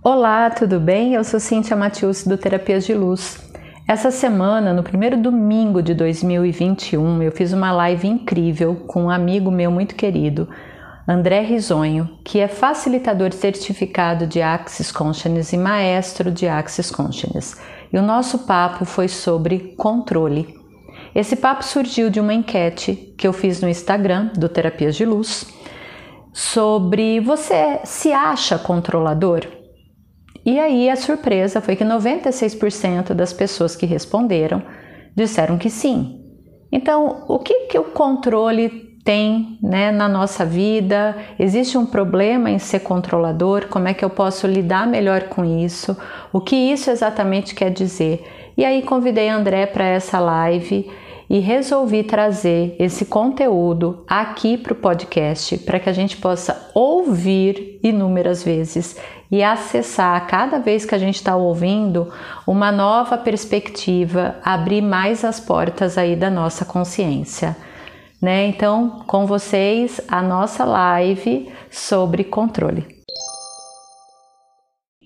Olá, tudo bem? Eu sou Cíntia Matius do Terapias de Luz. Essa semana, no primeiro domingo de 2021, eu fiz uma live incrível com um amigo meu muito querido, André Risonho, que é facilitador certificado de Axis Consciousness e maestro de Axis Consciousness. E o nosso papo foi sobre controle. Esse papo surgiu de uma enquete que eu fiz no Instagram do Terapias de Luz sobre você se acha controlador? E aí a surpresa foi que 96% das pessoas que responderam disseram que sim. Então, o que, que o controle tem né, na nossa vida? Existe um problema em ser controlador? Como é que eu posso lidar melhor com isso? O que isso exatamente quer dizer? E aí convidei André para essa live e resolvi trazer esse conteúdo aqui para o podcast para que a gente possa ouvir inúmeras vezes e acessar cada vez que a gente está ouvindo uma nova perspectiva, abrir mais as portas aí da nossa consciência. Né? Então, com vocês, a nossa live sobre controle.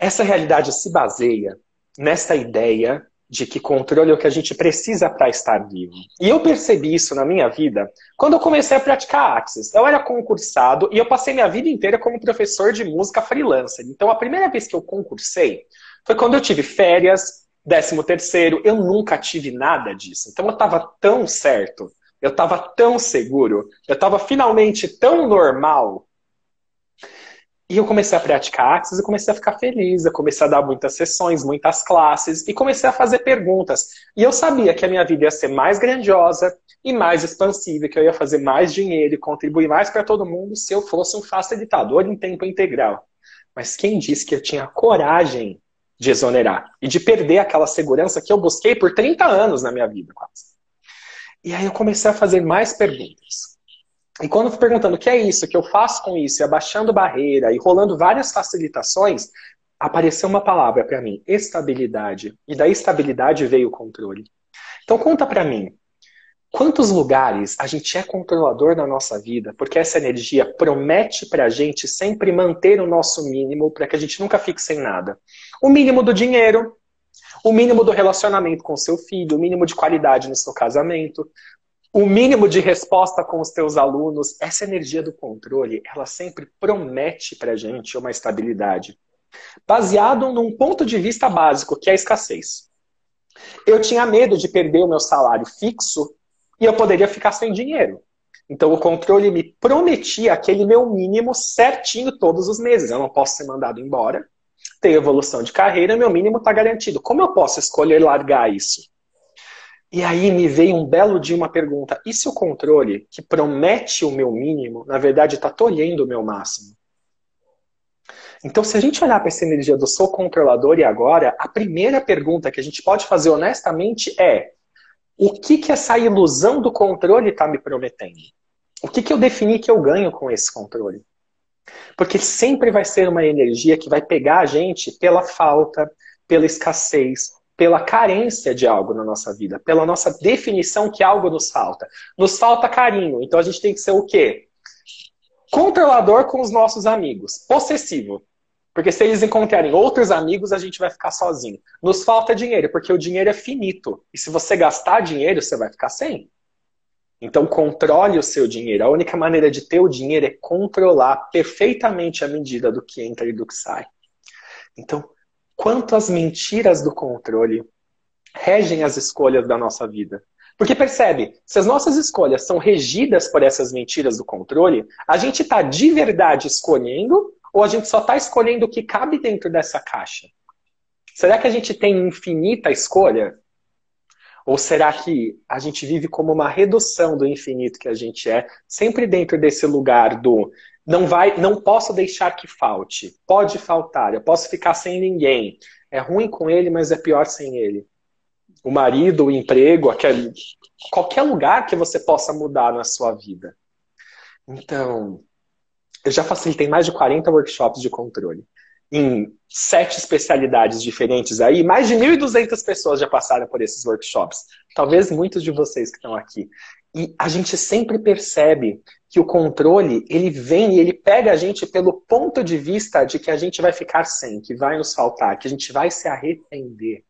Essa realidade se baseia nessa ideia de que controle é o que a gente precisa para estar vivo. E eu percebi isso na minha vida quando eu comecei a praticar Axis. Eu era concursado e eu passei minha vida inteira como professor de música freelancer. Então a primeira vez que eu concursei foi quando eu tive férias, décimo terceiro, eu nunca tive nada disso. Então eu estava tão certo, eu estava tão seguro, eu estava finalmente tão normal e eu comecei a praticar Axis e comecei a ficar feliz. Eu comecei a dar muitas sessões, muitas classes e comecei a fazer perguntas. E eu sabia que a minha vida ia ser mais grandiosa e mais expansiva, que eu ia fazer mais dinheiro e contribuir mais para todo mundo se eu fosse um facilitador em tempo integral. Mas quem disse que eu tinha coragem de exonerar e de perder aquela segurança que eu busquei por 30 anos na minha vida, quase? E aí eu comecei a fazer mais perguntas. E quando eu fui perguntando o que é isso, o que eu faço com isso, e abaixando barreira e rolando várias facilitações, apareceu uma palavra para mim, estabilidade. E da estabilidade veio o controle. Então conta para mim, quantos lugares a gente é controlador na nossa vida, porque essa energia promete pra gente sempre manter o nosso mínimo para que a gente nunca fique sem nada. O mínimo do dinheiro, o mínimo do relacionamento com seu filho, o mínimo de qualidade no seu casamento, o mínimo de resposta com os teus alunos, essa energia do controle, ela sempre promete para gente uma estabilidade. Baseado num ponto de vista básico, que é a escassez. Eu tinha medo de perder o meu salário fixo e eu poderia ficar sem dinheiro. Então o controle me prometia aquele meu mínimo certinho todos os meses. Eu não posso ser mandado embora, tenho evolução de carreira, meu mínimo está garantido. Como eu posso escolher largar isso? E aí me veio um belo dia uma pergunta: e se o controle, que promete o meu mínimo, na verdade está tolhendo o meu máximo? Então, se a gente olhar para essa energia do sou controlador e agora, a primeira pergunta que a gente pode fazer honestamente é: o que, que essa ilusão do controle está me prometendo? O que, que eu defini que eu ganho com esse controle? Porque sempre vai ser uma energia que vai pegar a gente pela falta, pela escassez, pela carência de algo na nossa vida, pela nossa definição que algo nos falta. Nos falta carinho, então a gente tem que ser o quê? Controlador com os nossos amigos, possessivo. Porque se eles encontrarem outros amigos, a gente vai ficar sozinho. Nos falta dinheiro, porque o dinheiro é finito. E se você gastar dinheiro, você vai ficar sem. Então, controle o seu dinheiro. A única maneira de ter o dinheiro é controlar perfeitamente a medida do que entra e do que sai. Então, quanto as mentiras do controle regem as escolhas da nossa vida. Porque percebe, se as nossas escolhas são regidas por essas mentiras do controle, a gente está de verdade escolhendo ou a gente só está escolhendo o que cabe dentro dessa caixa? Será que a gente tem infinita escolha? Ou será que a gente vive como uma redução do infinito que a gente é, sempre dentro desse lugar do não vai, não posso deixar que falte. Pode faltar, eu posso ficar sem ninguém. É ruim com ele, mas é pior sem ele. O marido, o emprego, aquele, qualquer lugar que você possa mudar na sua vida. Então, eu já facilitei mais de 40 workshops de controle em sete especialidades diferentes aí. Mais de 1.200 pessoas já passaram por esses workshops. Talvez muitos de vocês que estão aqui. E a gente sempre percebe que o controle, ele vem e ele pega a gente pelo ponto de vista de que a gente vai ficar sem, que vai nos faltar, que a gente vai se arrepender.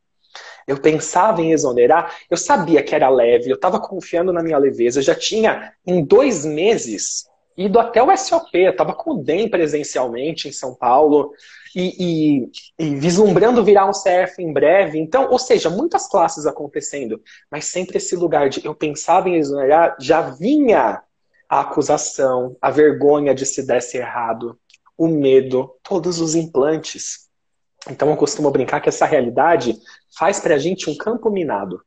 Eu pensava em exonerar, eu sabia que era leve, eu estava confiando na minha leveza, eu já tinha em dois meses ido até o SOP, eu estava com o DEM presencialmente em São Paulo e, e, e, vislumbrando virar um CF em breve. Então, ou seja, muitas classes acontecendo, mas sempre esse lugar de eu pensava em exonerar, já vinha a acusação, a vergonha de se desse errado, o medo, todos os implantes. Então eu costumo brincar que essa realidade faz para a gente um campo minado.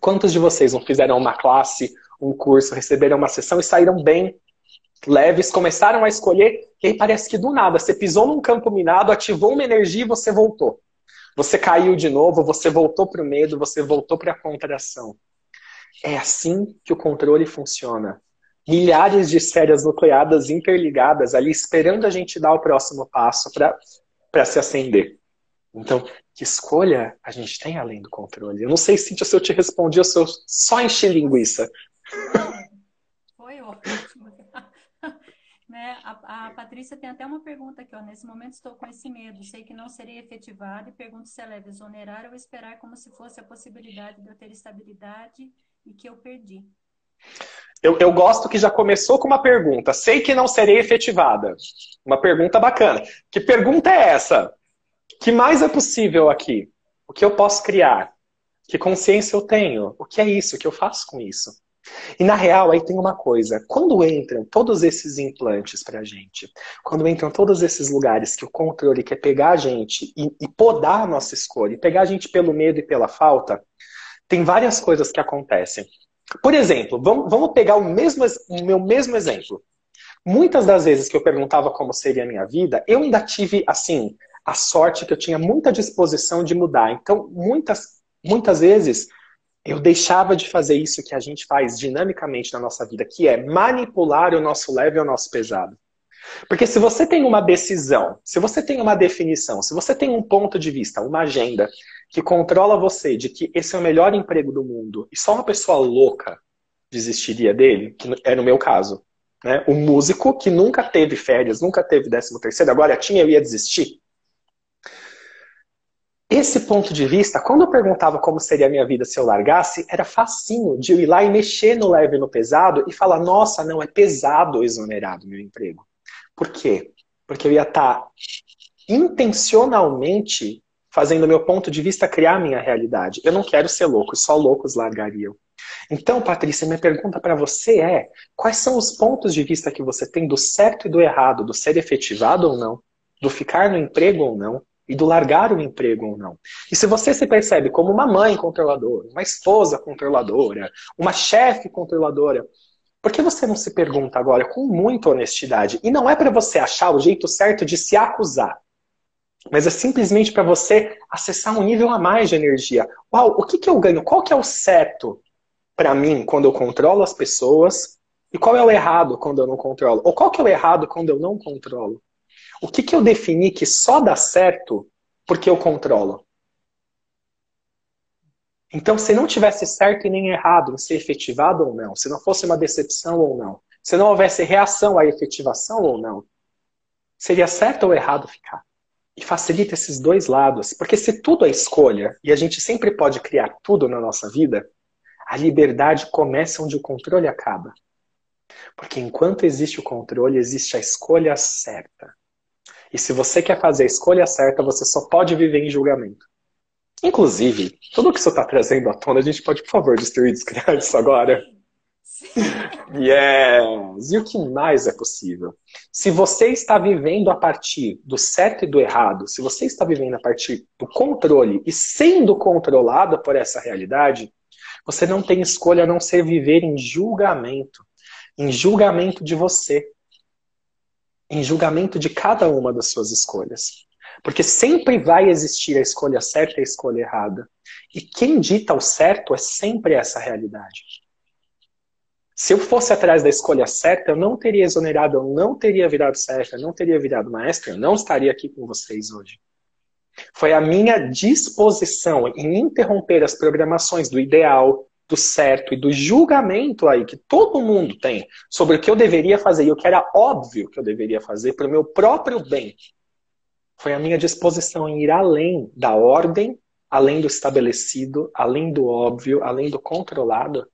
Quantos de vocês não fizeram uma classe, um curso, receberam uma sessão e saíram bem leves, começaram a escolher, e aí parece que do nada você pisou num campo minado, ativou uma energia e você voltou. Você caiu de novo, você voltou para o medo, você voltou para a contração. É assim que o controle funciona. Milhares de séries nucleadas interligadas ali, esperando a gente dar o próximo passo para se acender. Então, que escolha a gente tem além do controle? Eu não sei, Cíntia, se eu te respondi ou se eu só enchi linguiça. Foi ótimo. Né? A, a, Patrícia tem até uma pergunta aqui, ó. Nesse momento estou com esse medo, sei que não serei efetivado e pergunto se é leve exonerar ou esperar como se fosse a possibilidade de eu ter estabilidade e que eu perdi. Eu, eu gosto que já começou com uma pergunta. Sei que não serei efetivada. Uma pergunta bacana. Que pergunta é essa? que mais é possível aqui? O que eu posso criar? Que consciência eu tenho? O que é isso? O que eu faço com isso? E na real, aí tem uma coisa: quando entram todos esses implantes pra gente, quando entram todos esses lugares que o controle quer pegar a gente e, e podar a nossa escolha, e pegar a gente pelo medo e pela falta, tem várias coisas que acontecem. Por exemplo, vamos, vamos pegar o, mesmo, o meu mesmo exemplo. Muitas das vezes que eu perguntava como seria a minha vida, eu ainda tive, assim, a sorte que eu tinha muita disposição de mudar. Então, muitas, muitas vezes, eu deixava de fazer isso que a gente faz dinamicamente na nossa vida, que é manipular o nosso leve e o nosso pesado. Porque se você tem uma decisão, se você tem uma definição, se você tem um ponto de vista, uma agenda que controla você de que esse é o melhor emprego do mundo e só uma pessoa louca desistiria dele, que é no meu caso, né? O músico que nunca teve férias, nunca teve décimo terceiro, agora tinha, eu ia desistir. Esse ponto de vista, quando eu perguntava como seria a minha vida se eu largasse, era facinho de eu ir lá e mexer no leve e no pesado e falar: nossa, não, é pesado exonerado meu emprego. Por quê? Porque eu ia estar tá intencionalmente fazendo meu ponto de vista criar a minha realidade. Eu não quero ser louco, só loucos largariam. Então, Patrícia, minha pergunta para você é: quais são os pontos de vista que você tem do certo e do errado, do ser efetivado ou não, do ficar no emprego ou não? E do largar o emprego ou não. E se você se percebe como uma mãe controladora, uma esposa controladora, uma chefe controladora, por que você não se pergunta agora com muita honestidade? E não é para você achar o jeito certo de se acusar, mas é simplesmente para você acessar um nível a mais de energia. Uau, o que, que eu ganho? Qual que é o certo para mim quando eu controlo as pessoas? E qual é o errado quando eu não controlo? Ou qual que é o errado quando eu não controlo? O que, que eu defini que só dá certo porque eu controlo? Então, se não tivesse certo e nem errado em ser efetivado ou não, se não fosse uma decepção ou não, se não houvesse reação à efetivação ou não, seria certo ou errado ficar? E facilita esses dois lados, porque se tudo é escolha, e a gente sempre pode criar tudo na nossa vida, a liberdade começa onde o controle acaba. Porque enquanto existe o controle, existe a escolha certa. E se você quer fazer a escolha certa, você só pode viver em julgamento. Inclusive, tudo que você está trazendo à tona, a gente pode, por favor, destruir e descriar isso agora? Yes! E o que mais é possível? Se você está vivendo a partir do certo e do errado, se você está vivendo a partir do controle e sendo controlado por essa realidade, você não tem escolha a não ser viver em julgamento. Em julgamento de você em julgamento de cada uma das suas escolhas. Porque sempre vai existir a escolha certa e a escolha errada. E quem dita o certo é sempre essa realidade. Se eu fosse atrás da escolha certa, eu não teria exonerado, eu não teria virado certo, eu não teria virado maestro, eu não estaria aqui com vocês hoje. Foi a minha disposição em interromper as programações do ideal, do certo e do julgamento aí que todo mundo tem sobre o que eu deveria fazer e o que era óbvio que eu deveria fazer para o meu próprio bem, foi a minha disposição em ir além da ordem, além do estabelecido, além do óbvio, além do controlado,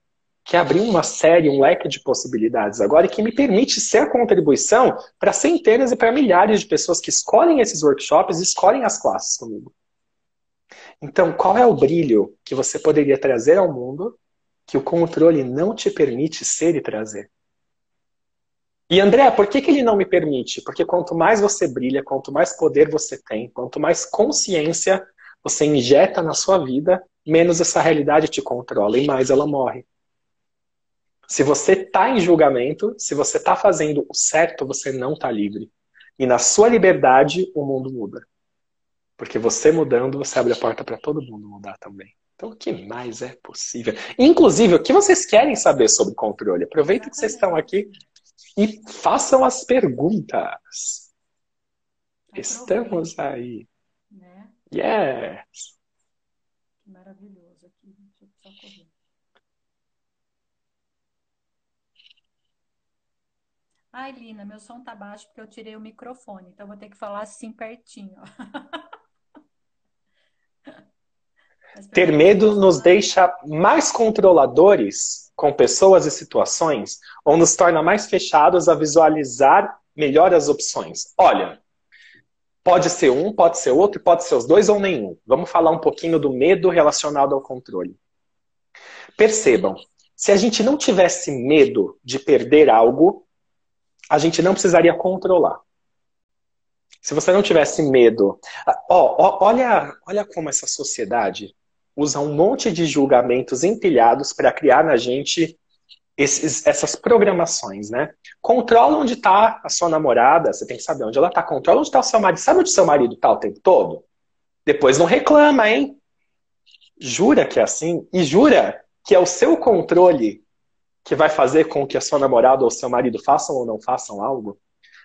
que abriu uma série, um leque de possibilidades agora e que me permite ser contribuição para centenas e para milhares de pessoas que escolhem esses workshops escolhem as classes comigo. Então, qual é o brilho que você poderia trazer ao mundo que o controle não te permite ser e trazer? E André, por que, que ele não me permite? Porque quanto mais você brilha, quanto mais poder você tem, quanto mais consciência você injeta na sua vida, menos essa realidade te controla e mais ela morre. Se você está em julgamento, se você está fazendo o certo, você não está livre. E na sua liberdade, o mundo muda. Porque você mudando, você abre a porta para todo mundo mudar também. Então, o que mais é possível? Inclusive, o que vocês querem saber sobre controle? Aproveita que vocês estão aqui e façam as perguntas. Estamos aí. Né? Yes. Maravilhoso aqui. Deixa eu só correr. Ai, Lina, meu som tá baixo porque eu tirei o microfone, então vou ter que falar assim pertinho. Ter medo nos deixa mais controladores com pessoas e situações ou nos torna mais fechados a visualizar melhor as opções? Olha, pode ser um, pode ser outro, pode ser os dois ou nenhum. Vamos falar um pouquinho do medo relacionado ao controle. Percebam, se a gente não tivesse medo de perder algo, a gente não precisaria controlar. Se você não tivesse medo. Ó, ó, olha, olha como essa sociedade usa um monte de julgamentos empilhados para criar na gente esses, essas programações, né? Controla onde está a sua namorada, você tem que saber onde ela está. Controla onde está o seu marido. Sabe onde seu marido está o tempo todo? Depois não reclama, hein? Jura que é assim? E jura que é o seu controle que vai fazer com que a sua namorada ou seu marido façam ou não façam algo?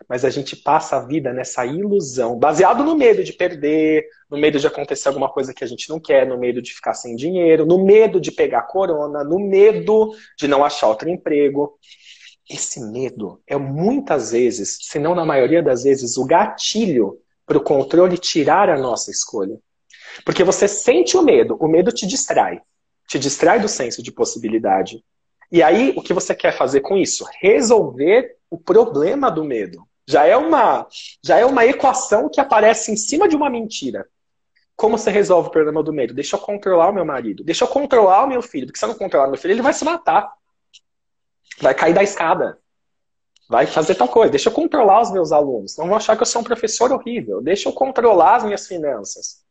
Mas a gente passa a vida nessa ilusão, baseado no medo de perder, no medo de acontecer alguma coisa que a gente não quer, no medo de ficar sem dinheiro, no medo de pegar corona, no medo de não achar outro emprego. Esse medo é muitas vezes, se não na maioria das vezes, o gatilho para o controle tirar a nossa escolha. Porque você sente o medo, o medo te distrai, te distrai do senso de possibilidade. E aí, o que você quer fazer com isso? Resolver o problema do medo. Já é uma, já é uma equação que aparece em cima de uma mentira. Como você resolve o problema do medo? Deixa eu controlar o meu marido. Deixa eu controlar o meu filho. Porque se eu não controlar o meu filho, ele vai se matar. Vai cair da escada. Vai fazer tal coisa. Deixa eu controlar os meus alunos. Não vão achar que eu sou um professor horrível. Deixa eu controlar as minhas finanças.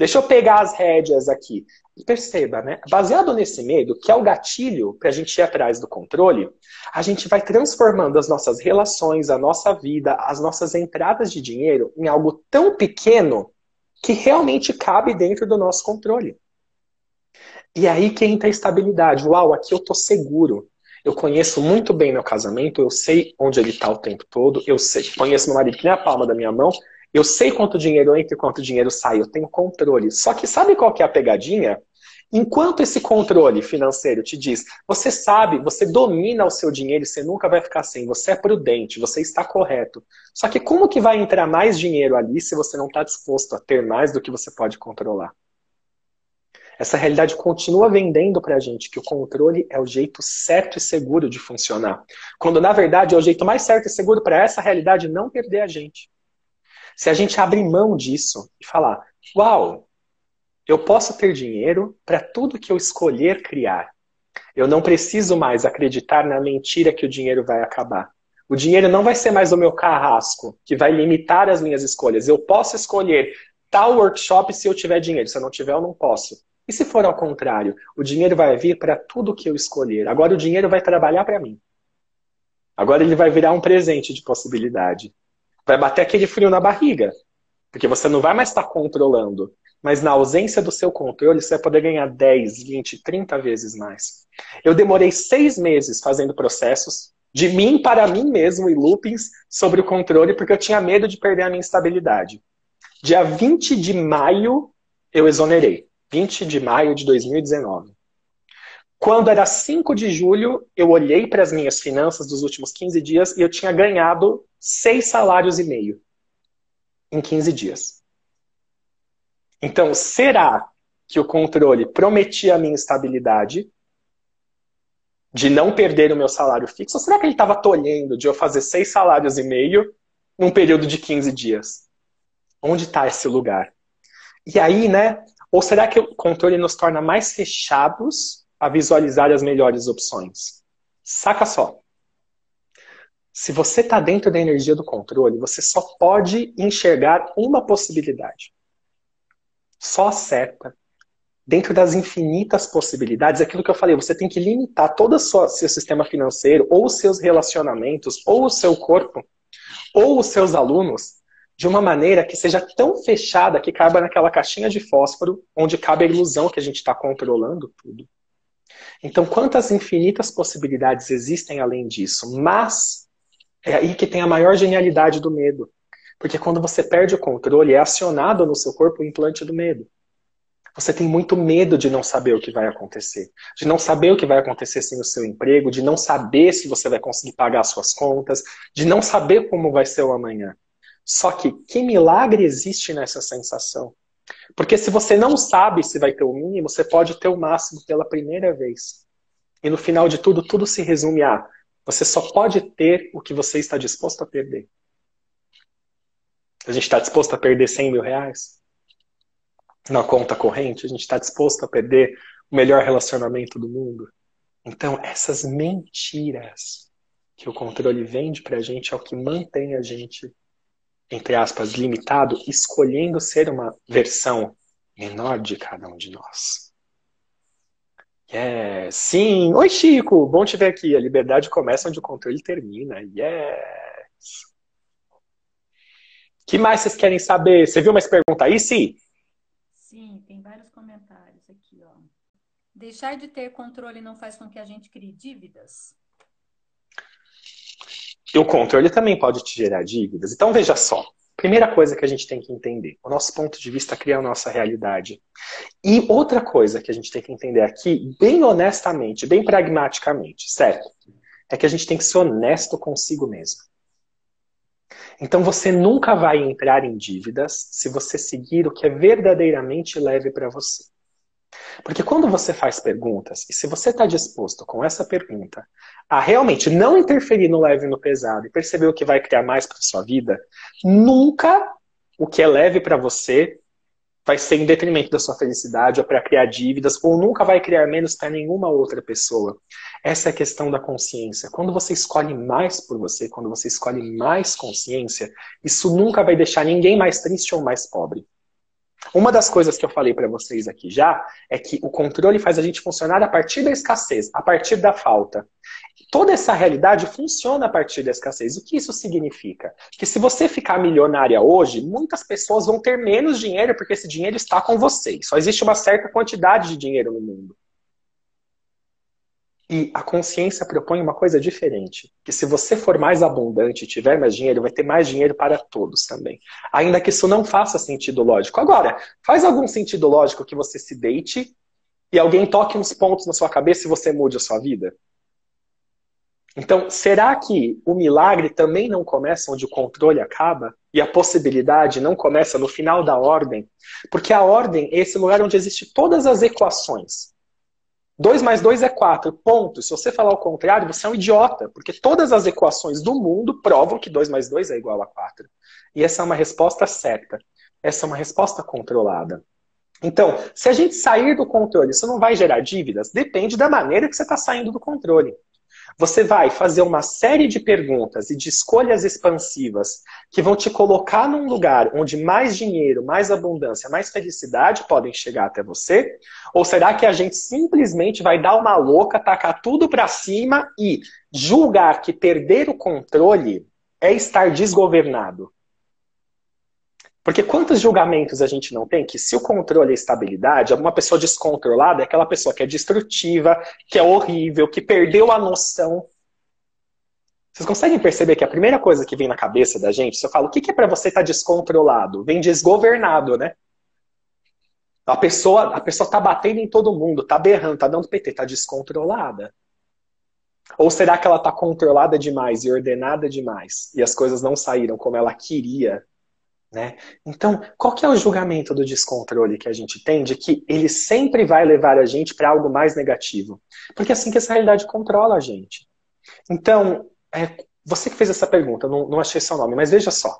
Deixa eu pegar as rédeas aqui. E perceba, né? Baseado nesse medo, que é o gatilho para a gente ir atrás do controle, a gente vai transformando as nossas relações, a nossa vida, as nossas entradas de dinheiro em algo tão pequeno que realmente cabe dentro do nosso controle. E aí que entra a estabilidade. Uau, aqui eu tô seguro. Eu conheço muito bem meu casamento, eu sei onde ele está o tempo todo, eu sei, conheço meu marido que nem a palma da minha mão, eu sei quanto dinheiro entra e quanto dinheiro sai, eu tenho controle. Só que sabe qual que é a pegadinha? Enquanto esse controle financeiro te diz, você sabe, você domina o seu dinheiro você nunca vai ficar sem, você é prudente, você está correto. Só que como que vai entrar mais dinheiro ali se você não está disposto a ter mais do que você pode controlar? Essa realidade continua vendendo para a gente que o controle é o jeito certo e seguro de funcionar. Quando, na verdade, é o jeito mais certo e seguro para essa realidade não perder a gente. Se a gente abrir mão disso e falar, uau, eu posso ter dinheiro para tudo que eu escolher criar. Eu não preciso mais acreditar na mentira que o dinheiro vai acabar. O dinheiro não vai ser mais o meu carrasco que vai limitar as minhas escolhas. Eu posso escolher tal workshop se eu tiver dinheiro. Se eu não tiver, eu não posso. E se for ao contrário? O dinheiro vai vir para tudo que eu escolher. Agora o dinheiro vai trabalhar para mim. Agora ele vai virar um presente de possibilidade vai bater aquele frio na barriga. Porque você não vai mais estar controlando. Mas na ausência do seu controle, você vai poder ganhar 10, 20, 30 vezes mais. Eu demorei seis meses fazendo processos de mim para mim mesmo e loopings sobre o controle, porque eu tinha medo de perder a minha estabilidade. Dia 20 de maio, eu exonerei. 20 de maio de 2019. Quando era 5 de julho, eu olhei para as minhas finanças dos últimos 15 dias e eu tinha ganhado seis salários e meio em 15 dias. Então, será que o controle prometia a minha estabilidade de não perder o meu salário fixo? Ou será que ele estava tolhendo de eu fazer seis salários e meio num período de 15 dias? Onde está esse lugar? E aí, né? Ou será que o controle nos torna mais fechados a visualizar as melhores opções? Saca só. Se você está dentro da energia do controle, você só pode enxergar uma possibilidade. Só acerta. Dentro das infinitas possibilidades, aquilo que eu falei, você tem que limitar todo o seu sistema financeiro, ou os seus relacionamentos, ou o seu corpo, ou os seus alunos, de uma maneira que seja tão fechada que caiba naquela caixinha de fósforo onde cabe a ilusão que a gente está controlando tudo. Então, quantas infinitas possibilidades existem além disso? Mas é aí que tem a maior genialidade do medo. Porque quando você perde o controle, é acionado no seu corpo o implante do medo. Você tem muito medo de não saber o que vai acontecer, de não saber o que vai acontecer sem o seu emprego, de não saber se você vai conseguir pagar suas contas, de não saber como vai ser o amanhã. Só que que milagre existe nessa sensação? Porque se você não sabe se vai ter o mínimo, você pode ter o máximo pela primeira vez. E no final de tudo, tudo se resume a você só pode ter o que você está disposto a perder. A gente está disposto a perder 100 mil reais na conta corrente? A gente está disposto a perder o melhor relacionamento do mundo? Então, essas mentiras que o controle vende para a gente é o que mantém a gente entre aspas, limitado, escolhendo ser uma versão menor de cada um de nós. Yes. Sim! Oi, Chico! Bom te ver aqui. A liberdade começa onde o controle termina. Yes! que mais vocês querem saber? Você viu mais pergunta aí, Sim? Sim, tem vários comentários aqui, ó. Deixar de ter controle não faz com que a gente crie dívidas? E o controle também pode te gerar dívidas. Então, veja só. Primeira coisa que a gente tem que entender: o nosso ponto de vista cria a nossa realidade. E outra coisa que a gente tem que entender aqui, bem honestamente, bem pragmaticamente, certo? É que a gente tem que ser honesto consigo mesmo. Então você nunca vai entrar em dívidas se você seguir o que é verdadeiramente leve para você. Porque quando você faz perguntas, e se você está disposto com essa pergunta a realmente não interferir no leve e no pesado e perceber o que vai criar mais para sua vida, nunca o que é leve para você vai ser em detrimento da sua felicidade ou para criar dívidas, ou nunca vai criar menos para nenhuma outra pessoa. Essa é a questão da consciência. Quando você escolhe mais por você, quando você escolhe mais consciência, isso nunca vai deixar ninguém mais triste ou mais pobre. Uma das coisas que eu falei para vocês aqui já é que o controle faz a gente funcionar a partir da escassez, a partir da falta. Toda essa realidade funciona a partir da escassez. O que isso significa? Que se você ficar milionária hoje, muitas pessoas vão ter menos dinheiro porque esse dinheiro está com você. Só existe uma certa quantidade de dinheiro no mundo. E a consciência propõe uma coisa diferente, que se você for mais abundante tiver mais dinheiro, vai ter mais dinheiro para todos também. Ainda que isso não faça sentido lógico. Agora, faz algum sentido lógico que você se deite e alguém toque uns pontos na sua cabeça e você mude a sua vida? Então, será que o milagre também não começa onde o controle acaba? E a possibilidade não começa no final da ordem? Porque a ordem é esse lugar onde existem todas as equações. 2 mais 2 é 4, ponto. Se você falar o contrário, você é um idiota, porque todas as equações do mundo provam que 2 mais 2 é igual a 4. E essa é uma resposta certa. Essa é uma resposta controlada. Então, se a gente sair do controle, isso não vai gerar dívidas? Depende da maneira que você está saindo do controle. Você vai fazer uma série de perguntas e de escolhas expansivas que vão te colocar num lugar onde mais dinheiro, mais abundância, mais felicidade podem chegar até você? Ou será que a gente simplesmente vai dar uma louca, tacar tudo para cima e julgar que perder o controle é estar desgovernado? Porque quantos julgamentos a gente não tem que se o controle é estabilidade, uma pessoa descontrolada é aquela pessoa que é destrutiva, que é horrível, que perdeu a noção. Vocês conseguem perceber que a primeira coisa que vem na cabeça da gente, se eu falo, o que é para você estar tá descontrolado? Vem desgovernado, né? A pessoa, a pessoa tá batendo em todo mundo, tá berrando, tá dando PT, tá descontrolada. Ou será que ela tá controlada demais e ordenada demais e as coisas não saíram como ela queria? Né? Então, qual que é o julgamento do descontrole que a gente tem de que ele sempre vai levar a gente para algo mais negativo? Porque é assim que essa realidade controla a gente. Então, é, você que fez essa pergunta, não, não achei seu nome, mas veja só.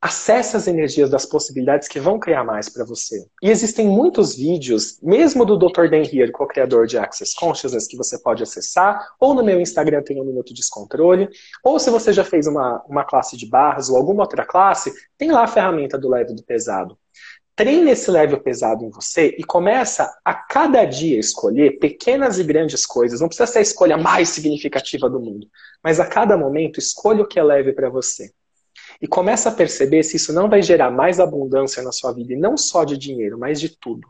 Acesse as energias das possibilidades que vão criar mais para você. E existem muitos vídeos, mesmo do Dr. Dan Heer, co-criador de Access Consciousness, que você pode acessar, ou no meu Instagram tem um Minuto de Descontrole, ou se você já fez uma, uma classe de barras ou alguma outra classe, tem lá a ferramenta do leve do pesado. Treine esse leve pesado em você e começa a cada dia escolher pequenas e grandes coisas. Não precisa ser a escolha mais significativa do mundo, mas a cada momento escolha o que é leve para você. E começa a perceber se isso não vai gerar mais abundância na sua vida, e não só de dinheiro, mas de tudo.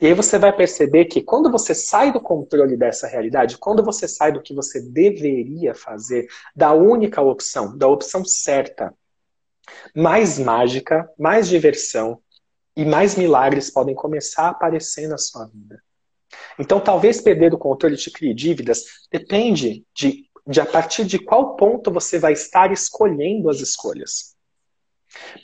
E aí você vai perceber que quando você sai do controle dessa realidade, quando você sai do que você deveria fazer, da única opção, da opção certa, mais mágica, mais diversão e mais milagres podem começar a aparecer na sua vida. Então, talvez perder o controle te crie dívidas, depende de de a partir de qual ponto você vai estar escolhendo as escolhas.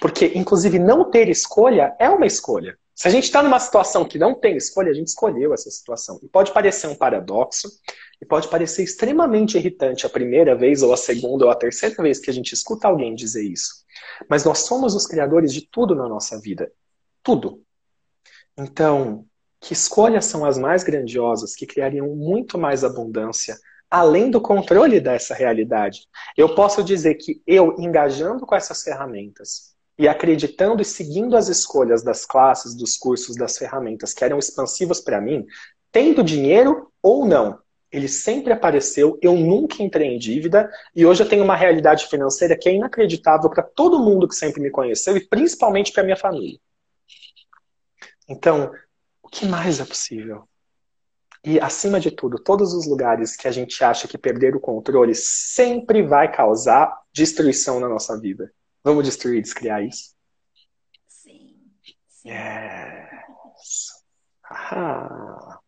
Porque, inclusive, não ter escolha é uma escolha. Se a gente está numa situação que não tem escolha, a gente escolheu essa situação. E pode parecer um paradoxo, e pode parecer extremamente irritante a primeira vez, ou a segunda, ou a terceira vez que a gente escuta alguém dizer isso. Mas nós somos os criadores de tudo na nossa vida. Tudo. Então, que escolhas são as mais grandiosas que criariam muito mais abundância, além do controle dessa realidade. Eu posso dizer que eu, engajando com essas ferramentas e acreditando e seguindo as escolhas das classes, dos cursos, das ferramentas que eram expansivas para mim, tendo dinheiro ou não, ele sempre apareceu, eu nunca entrei em dívida e hoje eu tenho uma realidade financeira que é inacreditável para todo mundo que sempre me conheceu e principalmente para minha família. Então, o que mais é possível? E, acima de tudo, todos os lugares que a gente acha que perder o controle sempre vai causar destruição na nossa vida. Vamos destruir, descriar isso? Sim. sim. Yes. Ah.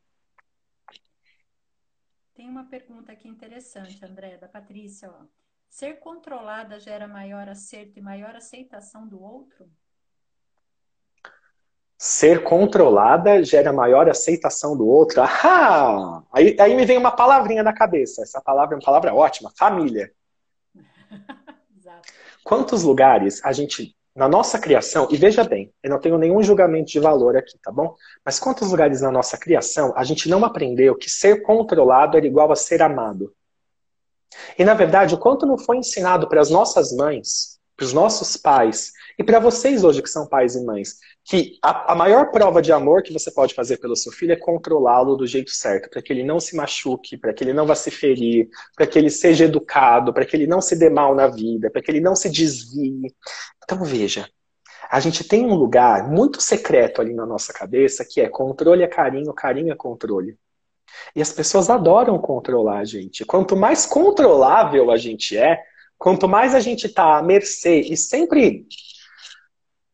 Tem uma pergunta aqui interessante, André, da Patrícia. Ó. Ser controlada gera maior acerto e maior aceitação do outro? Ser controlada gera maior aceitação do outro. Ah! Aí, aí me vem uma palavrinha na cabeça. Essa palavra é uma palavra ótima. Família. Quantos lugares a gente, na nossa criação, e veja bem, eu não tenho nenhum julgamento de valor aqui, tá bom? Mas quantos lugares na nossa criação a gente não aprendeu que ser controlado era igual a ser amado? E na verdade, o quanto não foi ensinado para as nossas mães, para os nossos pais, e para vocês hoje que são pais e mães, que a, a, maior prova de amor que você pode fazer pelo seu filho é controlá-lo do jeito certo, para que ele não se machuque, para que ele não vá se ferir, para que ele seja educado, para que ele não se dê mal na vida, para que ele não se desvie. Então veja, a gente tem um lugar muito secreto ali na nossa cabeça que é controle é carinho, carinho é controle. E as pessoas adoram controlar a gente. Quanto mais controlável a gente é, quanto mais a gente está à mercê e sempre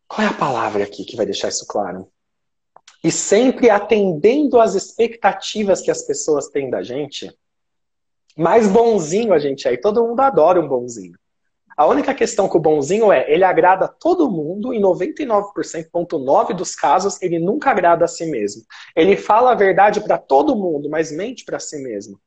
qual é a palavra aqui que vai deixar isso claro? E sempre atendendo às expectativas que as pessoas têm da gente, mais bonzinho a gente é. E todo mundo adora um bonzinho. A única questão com o bonzinho é, ele agrada todo mundo e 99,9% dos casos ele nunca agrada a si mesmo. Ele fala a verdade para todo mundo, mas mente para si mesmo.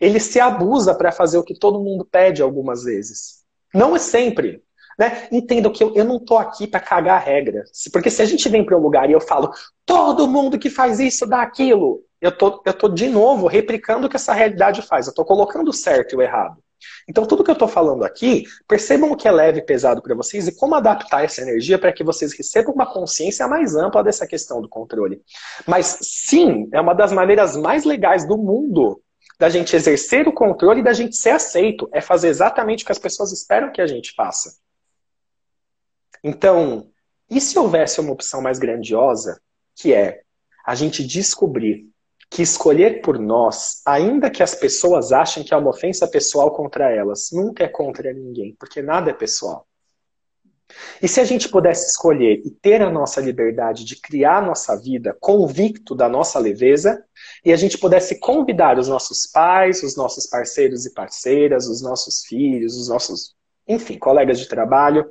Ele se abusa para fazer o que todo mundo pede algumas vezes. Não é sempre. Né? Entendam que eu, eu não estou aqui para cagar a regra. Porque se a gente vem para um lugar e eu falo, todo mundo que faz isso dá aquilo, eu tô, eu tô de novo replicando o que essa realidade faz. Eu estou colocando o certo e o errado. Então, tudo que eu estou falando aqui, percebam o que é leve e pesado para vocês e como adaptar essa energia para que vocês recebam uma consciência mais ampla dessa questão do controle. Mas, sim, é uma das maneiras mais legais do mundo da gente exercer o controle e da gente ser aceito. É fazer exatamente o que as pessoas esperam que a gente faça. Então, e se houvesse uma opção mais grandiosa, que é a gente descobrir que escolher por nós, ainda que as pessoas achem que é uma ofensa pessoal contra elas, nunca é contra ninguém, porque nada é pessoal. E se a gente pudesse escolher e ter a nossa liberdade de criar a nossa vida convicto da nossa leveza, e a gente pudesse convidar os nossos pais, os nossos parceiros e parceiras, os nossos filhos, os nossos, enfim, colegas de trabalho,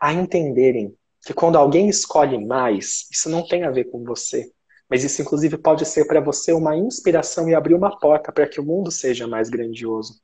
a entenderem que quando alguém escolhe mais, isso não tem a ver com você, mas isso inclusive pode ser para você uma inspiração e abrir uma porta para que o mundo seja mais grandioso.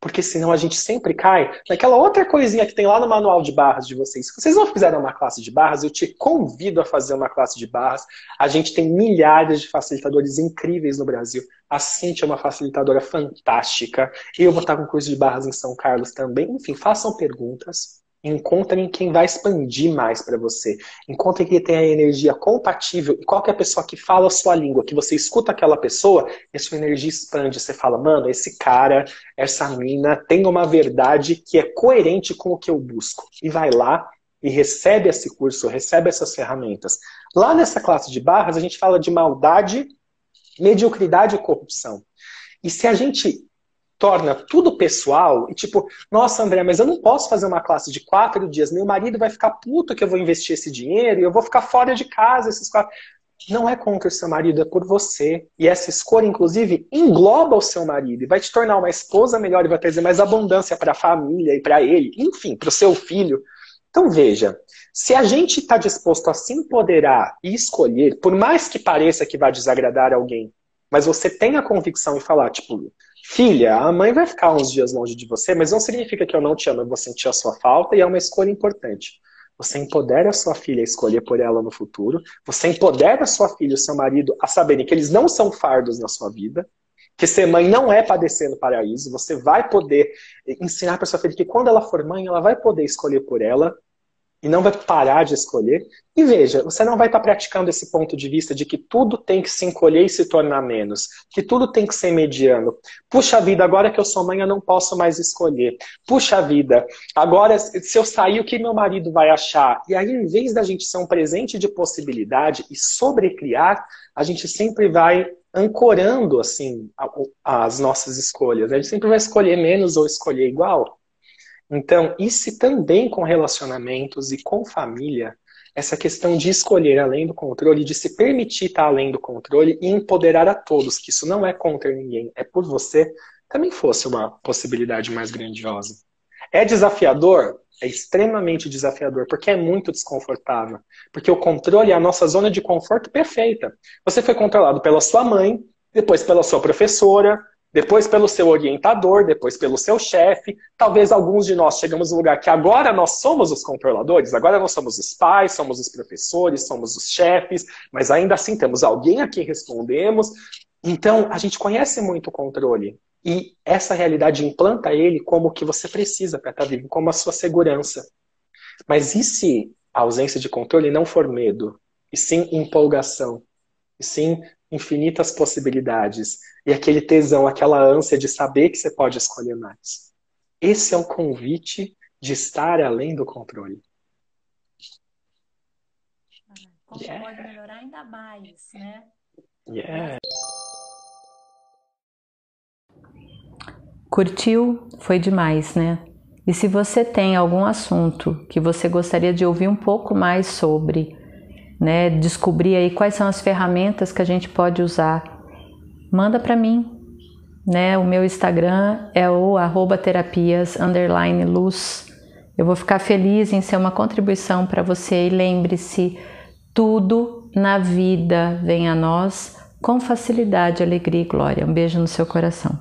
Porque senão a gente sempre cai naquela outra coisinha que tem lá no manual de barras de vocês. Se vocês não fizeram uma classe de barras, eu te convido a fazer uma classe de barras. A gente tem milhares de facilitadores incríveis no Brasil. A Cintia é uma facilitadora fantástica. Eu vou estar com curso de barras em São Carlos também. Enfim, façam perguntas. Encontrem quem vai expandir mais para você. Encontrem quem tem a energia compatível. E qualquer pessoa que fala a sua língua, que você escuta aquela pessoa, e a sua energia expande. Você fala, mano, esse cara, essa mina tem uma verdade que é coerente com o que eu busco. E vai lá e recebe esse curso, recebe essas ferramentas. Lá nessa classe de barras, a gente fala de maldade, mediocridade e corrupção. E se a gente torna tudo pessoal e tipo, nossa, André, mas eu não posso fazer uma classe de quatro dias, meu marido vai ficar puto que eu vou investir esse dinheiro e eu vou ficar fora de casa esses quatro. Não é contra o seu marido, é por você. E essa escolha, inclusive, engloba o seu marido e vai te tornar uma esposa melhor e vai trazer mais abundância para a família e para ele, enfim, para o seu filho. Então veja, se a gente está disposto a se empoderar e escolher, por mais que pareça que vai desagradar alguém, mas você tem a convicção e falar, tipo, Filha, a mãe vai ficar uns dias longe de você, mas não significa que eu não te amo, eu vou sentir a sua falta e é uma escolha importante. Você empodera a sua filha a escolher por ela no futuro. Você empodera a sua filha e o seu marido a saberem que eles não são fardos na sua vida. Que ser mãe não é padecer no paraíso. Você vai poder ensinar para sua filha que quando ela for mãe, ela vai poder escolher por ela e não vai parar de escolher. E veja, você não vai estar praticando esse ponto de vista de que tudo tem que se encolher e se tornar menos, que tudo tem que ser mediano. Puxa vida, agora que eu sou mãe, eu não posso mais escolher. Puxa vida, agora se eu sair, o que meu marido vai achar? E aí, em vez da gente ser um presente de possibilidade e sobrecriar, a gente sempre vai ancorando assim as nossas escolhas. A gente sempre vai escolher menos ou escolher igual. Então, e se também com relacionamentos e com família, essa questão de escolher além do controle, de se permitir estar além do controle e empoderar a todos, que isso não é contra ninguém, é por você, também fosse uma possibilidade mais grandiosa. É desafiador? É extremamente desafiador, porque é muito desconfortável. Porque o controle é a nossa zona de conforto perfeita. Você foi controlado pela sua mãe, depois pela sua professora, depois pelo seu orientador, depois pelo seu chefe. Talvez alguns de nós chegamos no lugar que agora nós somos os controladores, agora nós somos os pais, somos os professores, somos os chefes, mas ainda assim temos alguém a quem respondemos. Então, a gente conhece muito o controle. E essa realidade implanta ele como o que você precisa para estar vivo, como a sua segurança. Mas e se a ausência de controle não for medo, e sim empolgação, e sim infinitas possibilidades e aquele tesão, aquela ânsia de saber que você pode escolher mais. Esse é o convite de estar além do controle. Como yeah. pode melhorar ainda mais, né? Yeah. Curtiu? Foi demais, né? E se você tem algum assunto que você gostaria de ouvir um pouco mais sobre, né, descobrir aí quais são as ferramentas que a gente pode usar, manda para mim. Né? O meu Instagram é o arroba terapias luz. Eu vou ficar feliz em ser uma contribuição para você e lembre-se, tudo na vida vem a nós com facilidade, alegria e glória. Um beijo no seu coração.